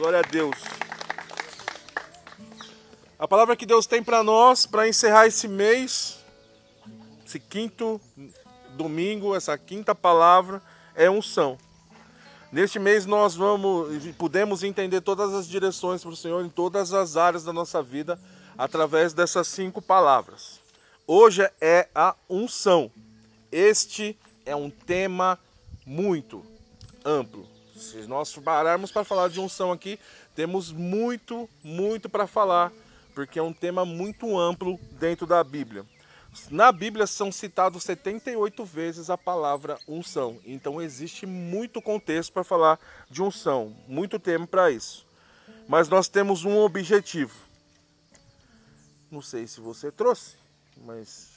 Glória a Deus. A palavra que Deus tem para nós, para encerrar esse mês, esse quinto domingo, essa quinta palavra, é unção. Neste mês nós vamos, podemos entender todas as direções para o Senhor em todas as áreas da nossa vida através dessas cinco palavras. Hoje é a unção. Este é um tema muito amplo. Se nós pararmos para falar de unção aqui, temos muito, muito para falar, porque é um tema muito amplo dentro da Bíblia. Na Bíblia são citados 78 vezes a palavra unção. Então existe muito contexto para falar de unção, muito tempo para isso. Mas nós temos um objetivo. Não sei se você trouxe, mas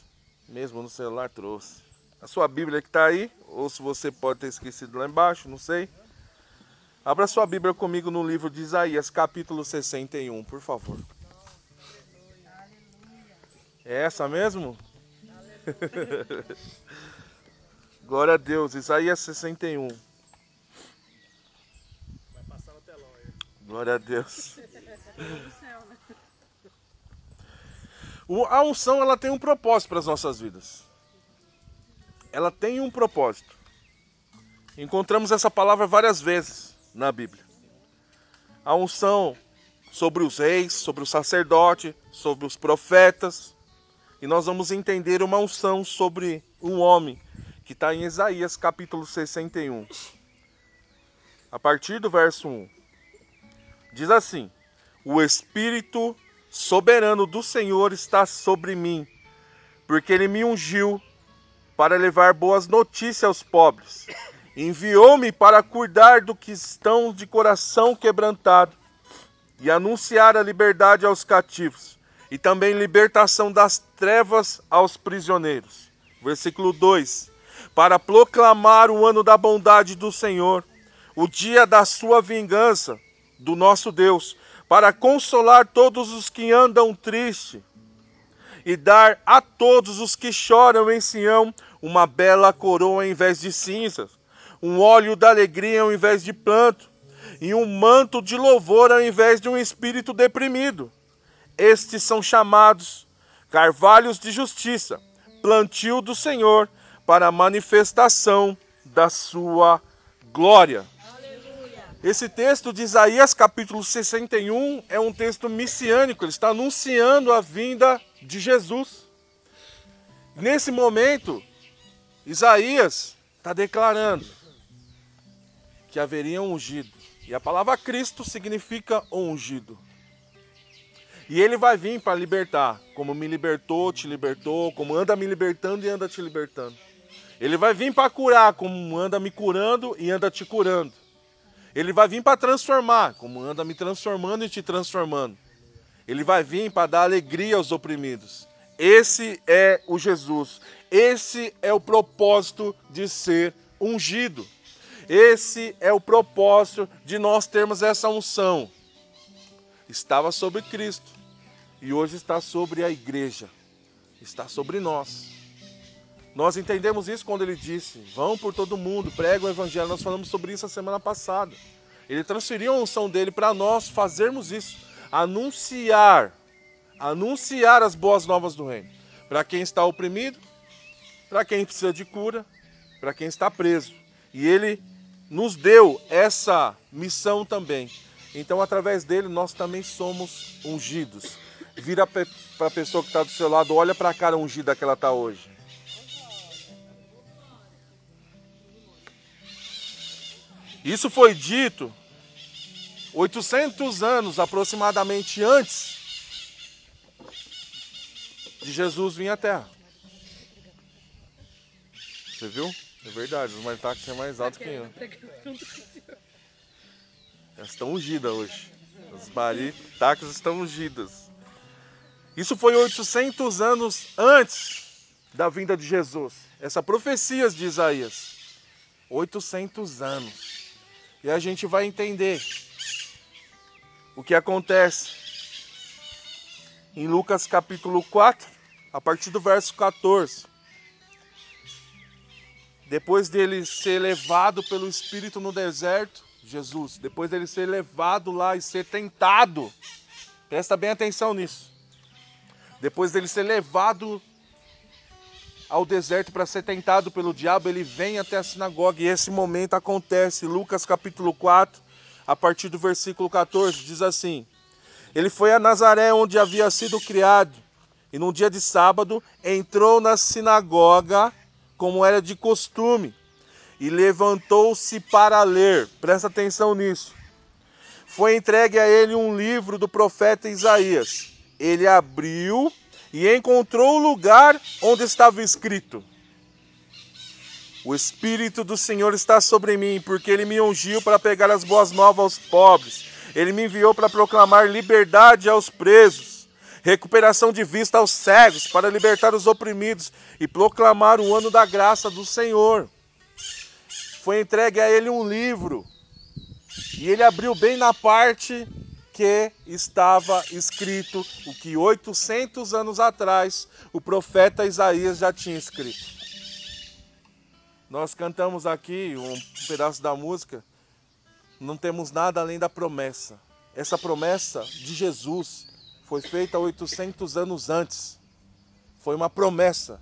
mesmo no celular trouxe. A sua Bíblia que está aí, ou se você pode ter esquecido lá embaixo, não sei. Abra sua Bíblia comigo no livro de Isaías, capítulo 61, por favor. É essa mesmo? Glória a Deus, Isaías 61. Vai passar no telão aí. Glória a Deus. A unção ela tem um propósito para as nossas vidas. Ela tem um propósito. Encontramos essa palavra várias vezes na Bíblia. A unção sobre os reis, sobre o sacerdote, sobre os profetas, e nós vamos entender uma unção sobre um homem que está em Isaías capítulo 61. A partir do verso 1. Diz assim: O Espírito soberano do Senhor está sobre mim, porque ele me ungiu para levar boas notícias aos pobres. Enviou-me para cuidar do que estão de coração quebrantado e anunciar a liberdade aos cativos e também libertação das trevas aos prisioneiros. Versículo 2: Para proclamar o ano da bondade do Senhor, o dia da sua vingança, do nosso Deus, para consolar todos os que andam tristes e dar a todos os que choram em Sião uma bela coroa em vez de cinzas, um óleo da alegria ao invés de planto, e um manto de louvor ao invés de um espírito deprimido estes são chamados carvalhos de justiça, plantio do Senhor para a manifestação da sua glória. Esse texto de Isaías, capítulo 61, é um texto messiânico, ele está anunciando a vinda de Jesus. Nesse momento, Isaías está declarando que haveria um ungido. E a palavra Cristo significa ungido. E ele vai vir para libertar, como me libertou, te libertou, como anda me libertando e anda te libertando. Ele vai vir para curar, como anda me curando e anda te curando. Ele vai vir para transformar, como anda me transformando e te transformando. Ele vai vir para dar alegria aos oprimidos. Esse é o Jesus. Esse é o propósito de ser ungido. Esse é o propósito de nós termos essa unção estava sobre Cristo e hoje está sobre a igreja, está sobre nós. Nós entendemos isso quando ele disse: Vão por todo mundo, pregam o evangelho. Nós falamos sobre isso a semana passada. Ele transferiu a unção dele para nós fazermos isso, anunciar, anunciar as boas novas do reino. Para quem está oprimido, para quem precisa de cura, para quem está preso. E ele nos deu essa missão também então, através dele, nós também somos ungidos. Vira para a pessoa que está do seu lado, olha para a cara ungida que ela está hoje. Isso foi dito 800 anos aproximadamente antes de Jesus vir à Terra. Você viu? É verdade, os maritaques é mais alto que eu. Elas estão ungidas hoje. As baritacas estão ungidas. Isso foi 800 anos antes da vinda de Jesus. Essa profecia de Isaías. 800 anos. E a gente vai entender o que acontece em Lucas capítulo 4, a partir do verso 14. Depois dele ser levado pelo Espírito no deserto, Jesus, depois dele ser levado lá e ser tentado, presta bem atenção nisso. Depois dele ser levado ao deserto para ser tentado pelo diabo, ele vem até a sinagoga e esse momento acontece. Lucas capítulo 4, a partir do versículo 14, diz assim: Ele foi a Nazaré, onde havia sido criado, e num dia de sábado entrou na sinagoga, como era de costume e levantou-se para ler. Presta atenção nisso. Foi entregue a ele um livro do profeta Isaías. Ele abriu e encontrou o lugar onde estava escrito: O Espírito do Senhor está sobre mim, porque ele me ungiu para pegar as boas novas aos pobres. Ele me enviou para proclamar liberdade aos presos, recuperação de vista aos cegos, para libertar os oprimidos e proclamar o ano da graça do Senhor foi entregue a ele um livro. E ele abriu bem na parte que estava escrito o que 800 anos atrás o profeta Isaías já tinha escrito. Nós cantamos aqui um pedaço da música, não temos nada além da promessa. Essa promessa de Jesus foi feita 800 anos antes. Foi uma promessa.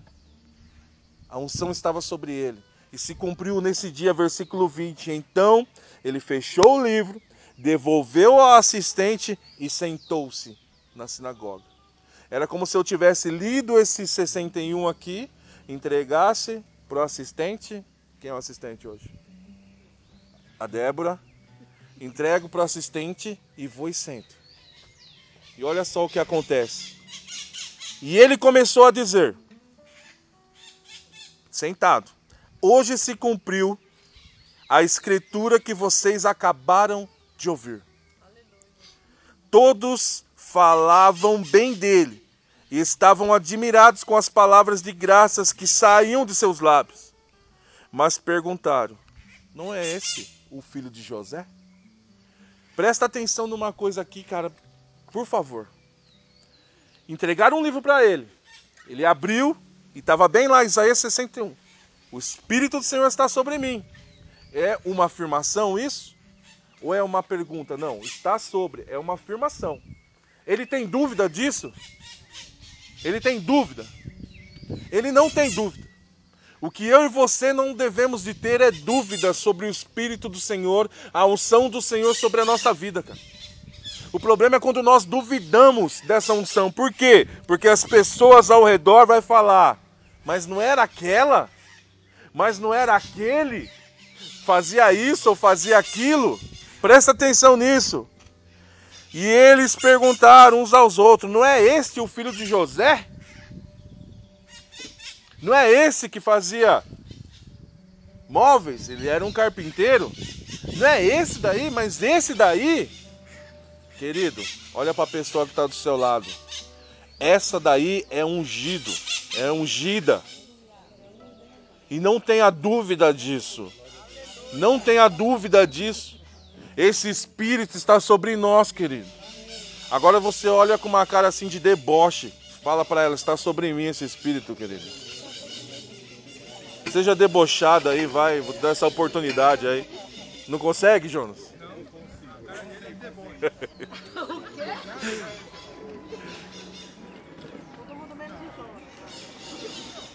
A unção estava sobre ele. E se cumpriu nesse dia, versículo 20. Então ele fechou o livro, devolveu ao assistente e sentou-se na sinagoga. Era como se eu tivesse lido esse 61 aqui, entregasse para o assistente. Quem é o assistente hoje? A Débora. Entrego para o assistente e vou e sento. E olha só o que acontece. E ele começou a dizer, sentado: Hoje se cumpriu a escritura que vocês acabaram de ouvir. Todos falavam bem dele e estavam admirados com as palavras de graças que saíam de seus lábios. Mas perguntaram: Não é esse o filho de José? Presta atenção numa coisa aqui, cara, por favor. Entregaram um livro para ele. Ele abriu e estava bem lá, Isaías 61. O Espírito do Senhor está sobre mim. É uma afirmação isso? Ou é uma pergunta? Não, está sobre, é uma afirmação. Ele tem dúvida disso? Ele tem dúvida? Ele não tem dúvida. O que eu e você não devemos de ter é dúvida sobre o Espírito do Senhor, a unção do Senhor sobre a nossa vida, cara. O problema é quando nós duvidamos dessa unção. Por quê? Porque as pessoas ao redor vão falar, mas não era aquela? mas não era aquele, fazia isso ou fazia aquilo. Presta atenção nisso. E eles perguntaram uns aos outros: Não é este o filho de José? Não é esse que fazia móveis? Ele era um carpinteiro? Não é esse daí, mas esse daí, querido, olha para a pessoa que está do seu lado. Essa daí é ungido, é ungida. E não tenha dúvida disso. Não tenha dúvida disso. Esse espírito está sobre nós, querido. Agora você olha com uma cara assim de deboche. Fala para ela, está sobre mim esse espírito, querido. Seja debochado aí, vai, vou dar essa oportunidade aí. Não consegue, Jonas?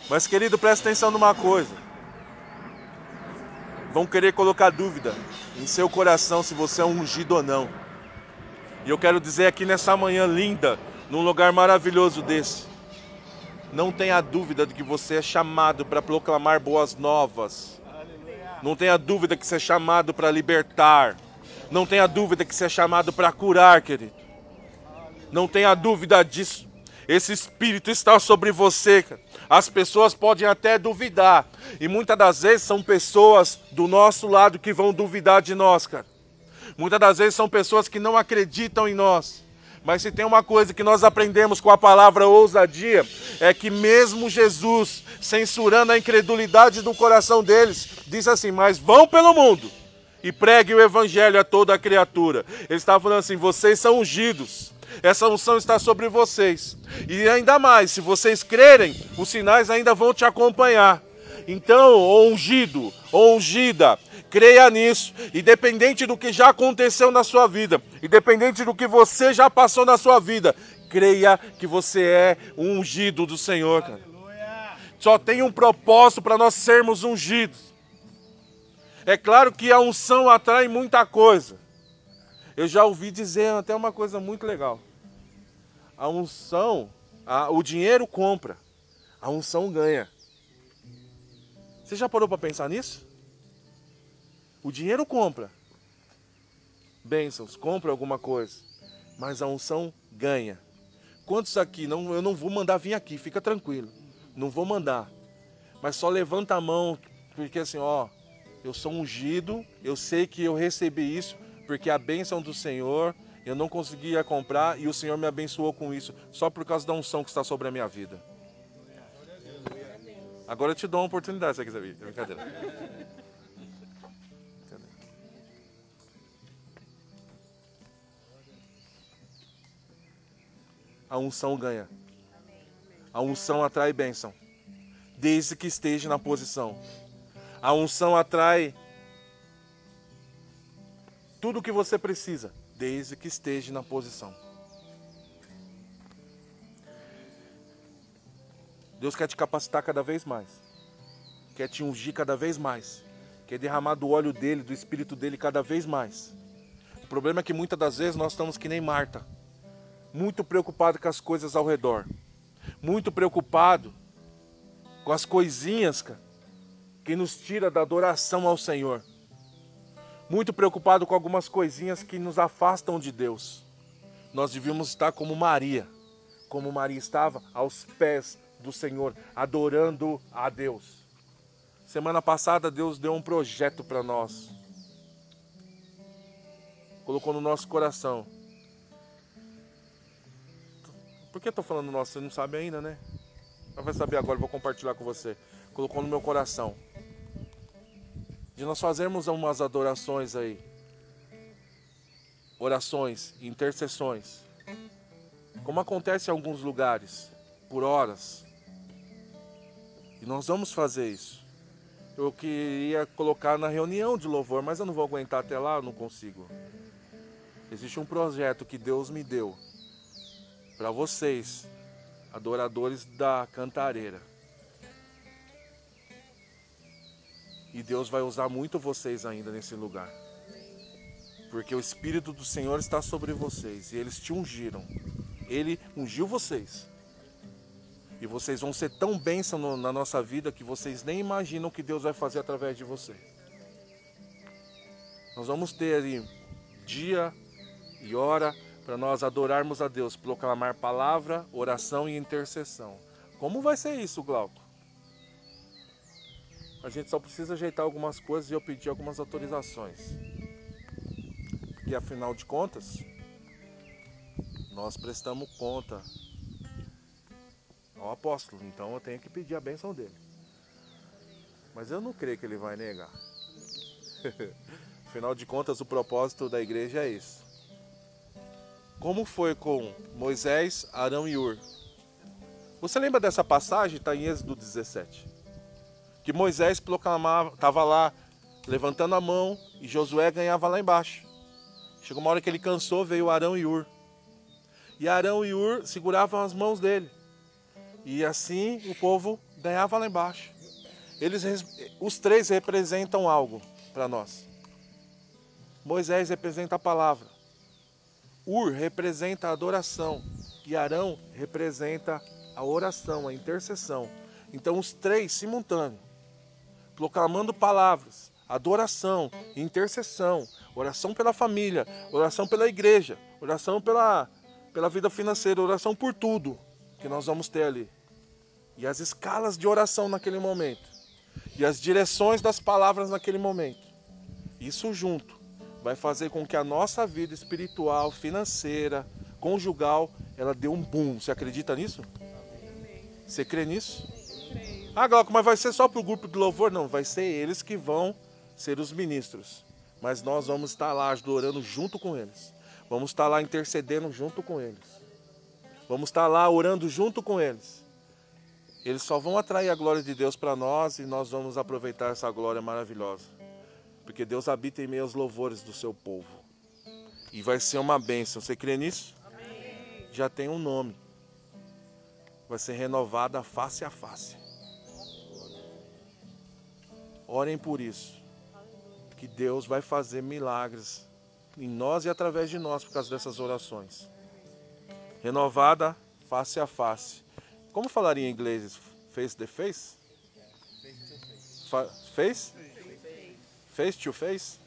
Mas, querido, presta atenção numa coisa. Vão querer colocar dúvida em seu coração se você é ungido ou não. E eu quero dizer aqui nessa manhã linda, num lugar maravilhoso desse, não tenha dúvida de que você é chamado para proclamar boas novas. Não tenha dúvida que você é chamado para libertar. Não tenha dúvida que você é chamado para curar, querido. Não tenha dúvida disso. Esse Espírito está sobre você. As pessoas podem até duvidar. E muitas das vezes são pessoas do nosso lado que vão duvidar de nós, cara. Muitas das vezes são pessoas que não acreditam em nós. Mas se tem uma coisa que nós aprendemos com a palavra ousadia, é que mesmo Jesus, censurando a incredulidade do coração deles, diz assim: Mas vão pelo mundo e pregue o evangelho a toda a criatura. Ele estava falando assim: Vocês são ungidos essa unção está sobre vocês. E ainda mais, se vocês crerem, os sinais ainda vão te acompanhar. Então, ungido, ungida, creia nisso, independente do que já aconteceu na sua vida, independente do que você já passou na sua vida, creia que você é ungido do Senhor, cara. Só tem um propósito para nós sermos ungidos. É claro que a unção atrai muita coisa. Eu já ouvi dizer até uma coisa muito legal. A unção, a, o dinheiro compra, a unção ganha. Você já parou para pensar nisso? O dinheiro compra bênçãos, compra alguma coisa, mas a unção ganha. Quantos aqui, não, eu não vou mandar vir aqui, fica tranquilo, não vou mandar, mas só levanta a mão, porque assim, ó, eu sou ungido, eu sei que eu recebi isso, porque a bênção do Senhor, eu não conseguia comprar e o Senhor me abençoou com isso, só por causa da unção que está sobre a minha vida. Agora eu te dou uma oportunidade se você quiser vir. É brincadeira. A unção ganha. A unção atrai bênção. Desde que esteja na posição. A unção atrai tudo o que você precisa, desde que esteja na posição. Deus quer te capacitar cada vez mais. Quer te ungir cada vez mais. Quer derramar do óleo dele, do espírito dele cada vez mais. O problema é que muitas das vezes nós estamos que nem Marta, muito preocupado com as coisas ao redor, muito preocupado com as coisinhas cara, que nos tira da adoração ao Senhor. Muito preocupado com algumas coisinhas que nos afastam de Deus. Nós devíamos estar como Maria, como Maria estava aos pés do Senhor, adorando a Deus. Semana passada Deus deu um projeto para nós. Colocou no nosso coração. Por que estou falando nosso? Você não sabe ainda, né? Mas vai saber agora, vou compartilhar com você. Colocou no meu coração. De nós fazermos umas adorações aí. Orações, intercessões. Como acontece em alguns lugares, por horas. E nós vamos fazer isso. Eu queria colocar na reunião de louvor, mas eu não vou aguentar até lá, eu não consigo. Existe um projeto que Deus me deu para vocês, adoradores da cantareira. E Deus vai usar muito vocês ainda nesse lugar. Porque o Espírito do Senhor está sobre vocês e eles te ungiram. Ele ungiu vocês. E vocês vão ser tão bênção na nossa vida que vocês nem imaginam o que Deus vai fazer através de vocês. Nós vamos ter ali dia e hora para nós adorarmos a Deus, proclamar palavra, oração e intercessão. Como vai ser isso, Glauco? A gente só precisa ajeitar algumas coisas e eu pedir algumas autorizações. Porque afinal de contas, nós prestamos conta ao apóstolo. Então eu tenho que pedir a bênção dele. Mas eu não creio que ele vai negar. Afinal de contas, o propósito da igreja é isso. Como foi com Moisés, Arão e Ur? Você lembra dessa passagem? Está em Êxodo 17. Que Moisés proclamava, estava lá levantando a mão e Josué ganhava lá embaixo. Chegou uma hora que ele cansou, veio Arão e Ur. E Arão e Ur seguravam as mãos dele. E assim o povo ganhava lá embaixo. Eles, os três representam algo para nós. Moisés representa a palavra. Ur representa a adoração. E Arão representa a oração, a intercessão. Então os três simultâneos, proclamando palavras, adoração, intercessão, oração pela família, oração pela igreja, oração pela, pela vida financeira, oração por tudo que nós vamos ter ali e as escalas de oração naquele momento, e as direções das palavras naquele momento. Isso junto vai fazer com que a nossa vida espiritual, financeira, conjugal, ela dê um boom. Você acredita nisso? Você crê nisso? Ah, Glauco, mas vai ser só para o grupo de louvor? Não, vai ser eles que vão ser os ministros. Mas nós vamos estar lá adorando junto com eles. Vamos estar lá intercedendo junto com eles. Vamos estar lá orando junto com eles. eles só vão atrair a glória de Deus para nós e nós vamos aproveitar essa glória maravilhosa. Porque Deus habita em meio aos louvores do seu povo. E vai ser uma bênção. Você crê nisso? Amém. Já tem um nome. Vai ser renovada face a face. Orem por isso. Que Deus vai fazer milagres em nós e através de nós por causa dessas orações. Renovada face a face. Como falaria em inglês? Face to face? Fa face? Face to face?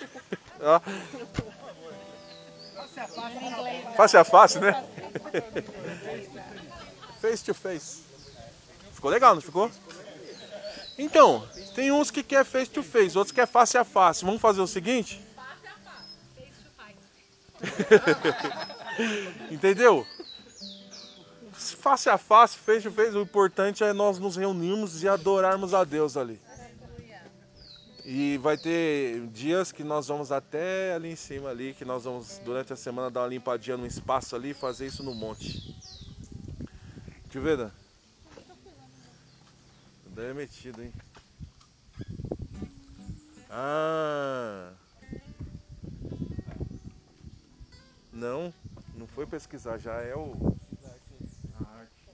ah. Face a face, né? face to face. Ficou legal, não ficou? Então, tem uns que quer face to face, outros que quer face a face. Vamos fazer o seguinte? Entendeu? Face a face, face a face, o importante é nós nos reunirmos e adorarmos a Deus ali. E vai ter dias que nós vamos até ali em cima ali, que nós vamos durante a semana dar uma limpadinha no espaço ali fazer isso no monte. Ver, Dan. Daí é metido, hein? Ah. Não, não foi pesquisar, já é o. A arte.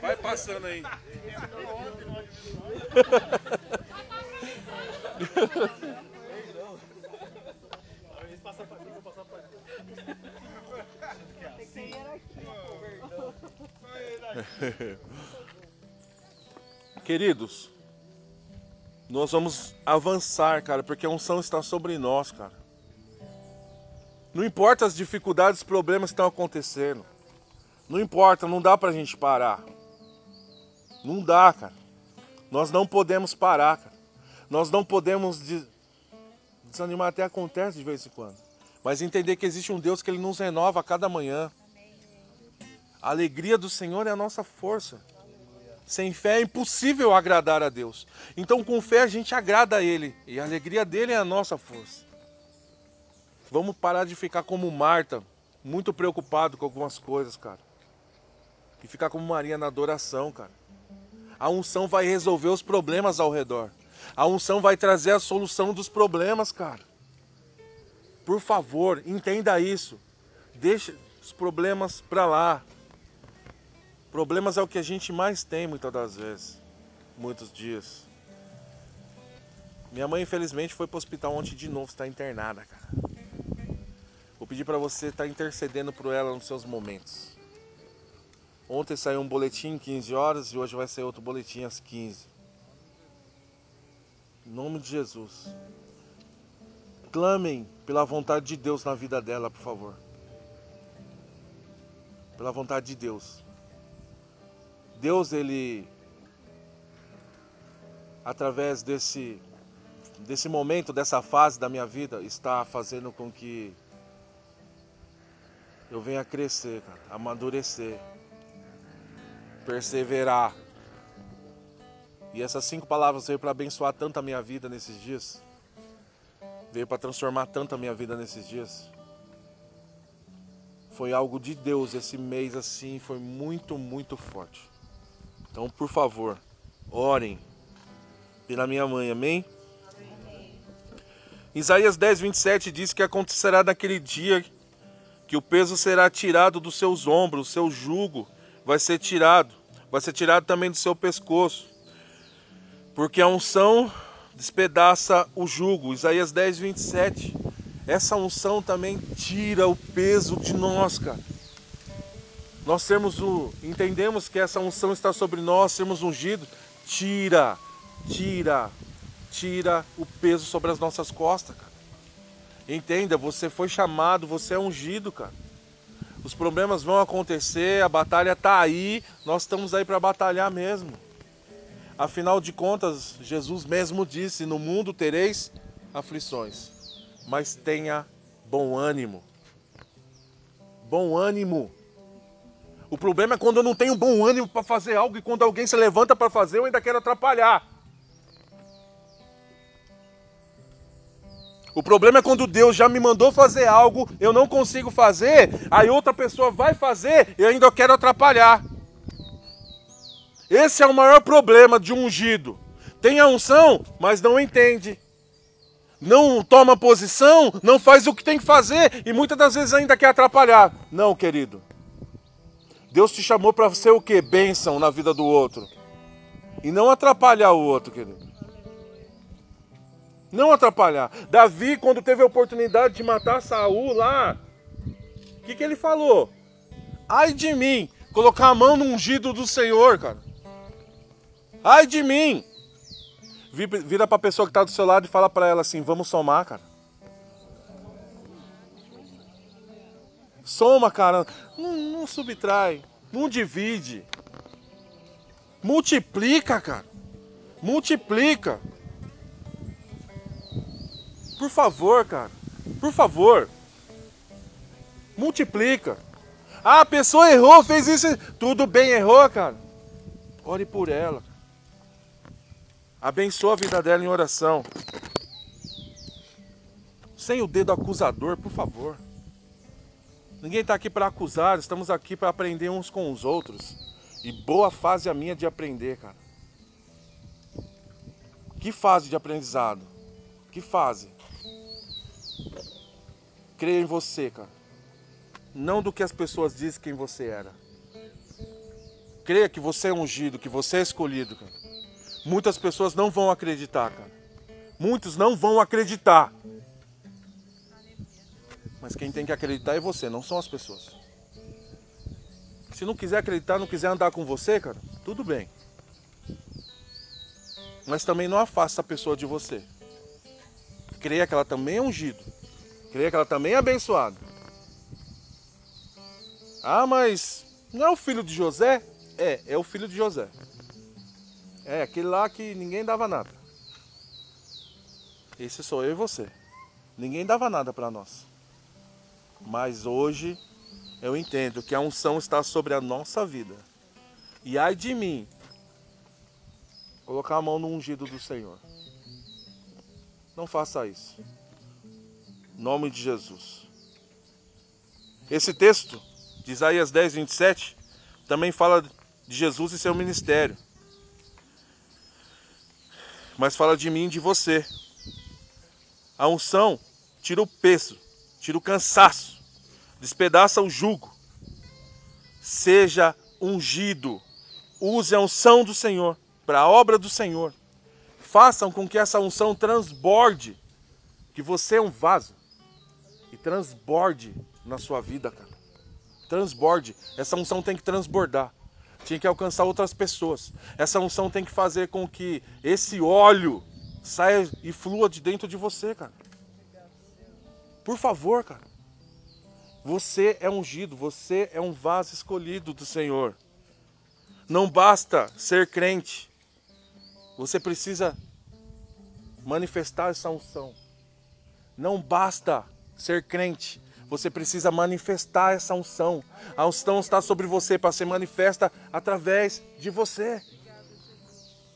Vai passando aí. Queridos, nós vamos avançar, cara, porque a unção está sobre nós, cara. Não importa as dificuldades, problemas que estão acontecendo. Não importa, não dá pra gente parar. Não dá, cara. Nós não podemos parar, cara. Nós não podemos desanimar, até acontece de vez em quando. Mas entender que existe um Deus que ele nos renova a cada manhã. A alegria do Senhor é a nossa força. Sem fé é impossível agradar a Deus. Então, com fé, a gente agrada a Ele. E a alegria dele é a nossa força. Vamos parar de ficar como Marta, muito preocupado com algumas coisas, cara. E ficar como Maria na adoração, cara. A unção vai resolver os problemas ao redor. A unção vai trazer a solução dos problemas, cara. Por favor, entenda isso. Deixe os problemas para lá. Problemas é o que a gente mais tem muitas das vezes, muitos dias. Minha mãe infelizmente foi para o hospital ontem de novo, está internada, cara. Vou pedir para você estar tá intercedendo por ela nos seus momentos. Ontem saiu um boletim 15 horas e hoje vai sair outro boletim às 15. Em nome de Jesus. Clamem pela vontade de Deus na vida dela, por favor. Pela vontade de Deus. Deus ele através desse desse momento, dessa fase da minha vida, está fazendo com que eu venha crescer, cara, amadurecer, perseverar. E essas cinco palavras veio para abençoar tanto a minha vida nesses dias. Veio para transformar tanto a minha vida nesses dias. Foi algo de Deus esse mês assim, foi muito, muito forte. Então, por favor, orem pela minha mãe, amém? amém? Isaías 10, 27 diz que acontecerá naquele dia que o peso será tirado dos seus ombros, o seu jugo vai ser tirado, vai ser tirado também do seu pescoço, porque a unção despedaça o jugo. Isaías 10, 27. Essa unção também tira o peso de nós, cara. Nós temos o. Entendemos que essa unção está sobre nós, sermos ungidos. Tira, tira, tira o peso sobre as nossas costas, cara. Entenda, você foi chamado, você é ungido, cara. Os problemas vão acontecer, a batalha está aí, nós estamos aí para batalhar mesmo. Afinal de contas, Jesus mesmo disse: No mundo tereis aflições, mas tenha bom ânimo. Bom ânimo. O problema é quando eu não tenho bom ânimo para fazer algo e quando alguém se levanta para fazer, eu ainda quero atrapalhar. O problema é quando Deus já me mandou fazer algo, eu não consigo fazer, aí outra pessoa vai fazer e eu ainda quero atrapalhar. Esse é o maior problema de um ungido. Tem a unção, mas não entende. Não toma posição, não faz o que tem que fazer e muitas das vezes ainda quer atrapalhar. Não, querido. Deus te chamou para ser o quê? Bênção na vida do outro. E não atrapalhar o outro, querido. Não atrapalhar. Davi, quando teve a oportunidade de matar Saul lá, o que, que ele falou? Ai de mim, colocar a mão no ungido do Senhor, cara. Ai de mim. Vira para a pessoa que está do seu lado e fala para ela assim: vamos somar, cara. Soma, cara. Não, não subtrai. Não divide. Multiplica, cara. Multiplica. Por favor, cara. Por favor. Multiplica. Ah, a pessoa errou, fez isso. Tudo bem, errou, cara. Ore por ela. Abençoa a vida dela em oração. Sem o dedo acusador, por favor. Ninguém está aqui para acusar, estamos aqui para aprender uns com os outros. E boa fase a minha de aprender, cara. Que fase de aprendizado? Que fase? Creia em você, cara. Não do que as pessoas dizem quem você era. Creia que você é ungido, que você é escolhido, cara. Muitas pessoas não vão acreditar, cara. Muitos não vão acreditar. Mas quem tem que acreditar é você, não são as pessoas. Se não quiser acreditar, não quiser andar com você, cara, tudo bem. Mas também não afasta a pessoa de você. Creia que ela também é ungido. Creia que ela também é abençoada. Ah, mas não é o filho de José? É, é o filho de José. É, aquele lá que ninguém dava nada. Esse sou eu e você. Ninguém dava nada para nós. Mas hoje eu entendo que a unção está sobre a nossa vida. E ai de mim colocar a mão no ungido do Senhor. Não faça isso nome de Jesus. Esse texto de Isaías 10, 27 também fala de Jesus e seu ministério. Mas fala de mim e de você. A unção tira o peso, tira o cansaço, despedaça o jugo. Seja ungido. Use a unção do Senhor para a obra do Senhor. Façam com que essa unção transborde, que você é um vaso e transborde na sua vida, cara. Transborde. Essa unção tem que transbordar. Tinha que alcançar outras pessoas. Essa unção tem que fazer com que esse óleo saia e flua de dentro de você, cara. Por favor, cara. Você é ungido, você é um vaso escolhido do Senhor. Não basta ser crente. Você precisa manifestar essa unção. Não basta ser crente, você precisa manifestar essa unção. A unção está sobre você para ser manifesta através de você.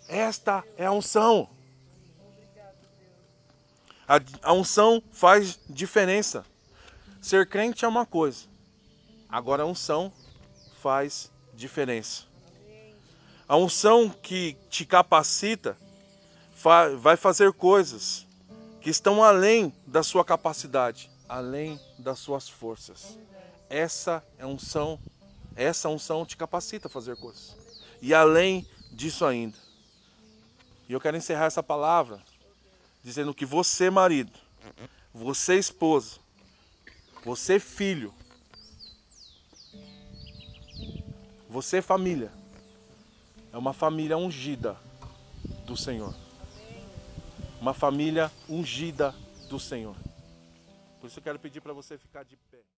Esta é a unção. A, unção faz diferença. Ser crente é uma coisa, agora a unção faz diferença. A unção que te capacita vai fazer coisas que estão além da sua capacidade além das suas forças. Essa é unção, essa unção te capacita a fazer coisas. E além disso ainda. E eu quero encerrar essa palavra dizendo que você, marido, você, esposa, você, filho, você, família, é uma família ungida do Senhor. Uma família ungida do Senhor. Por isso eu quero pedir para você ficar de pé.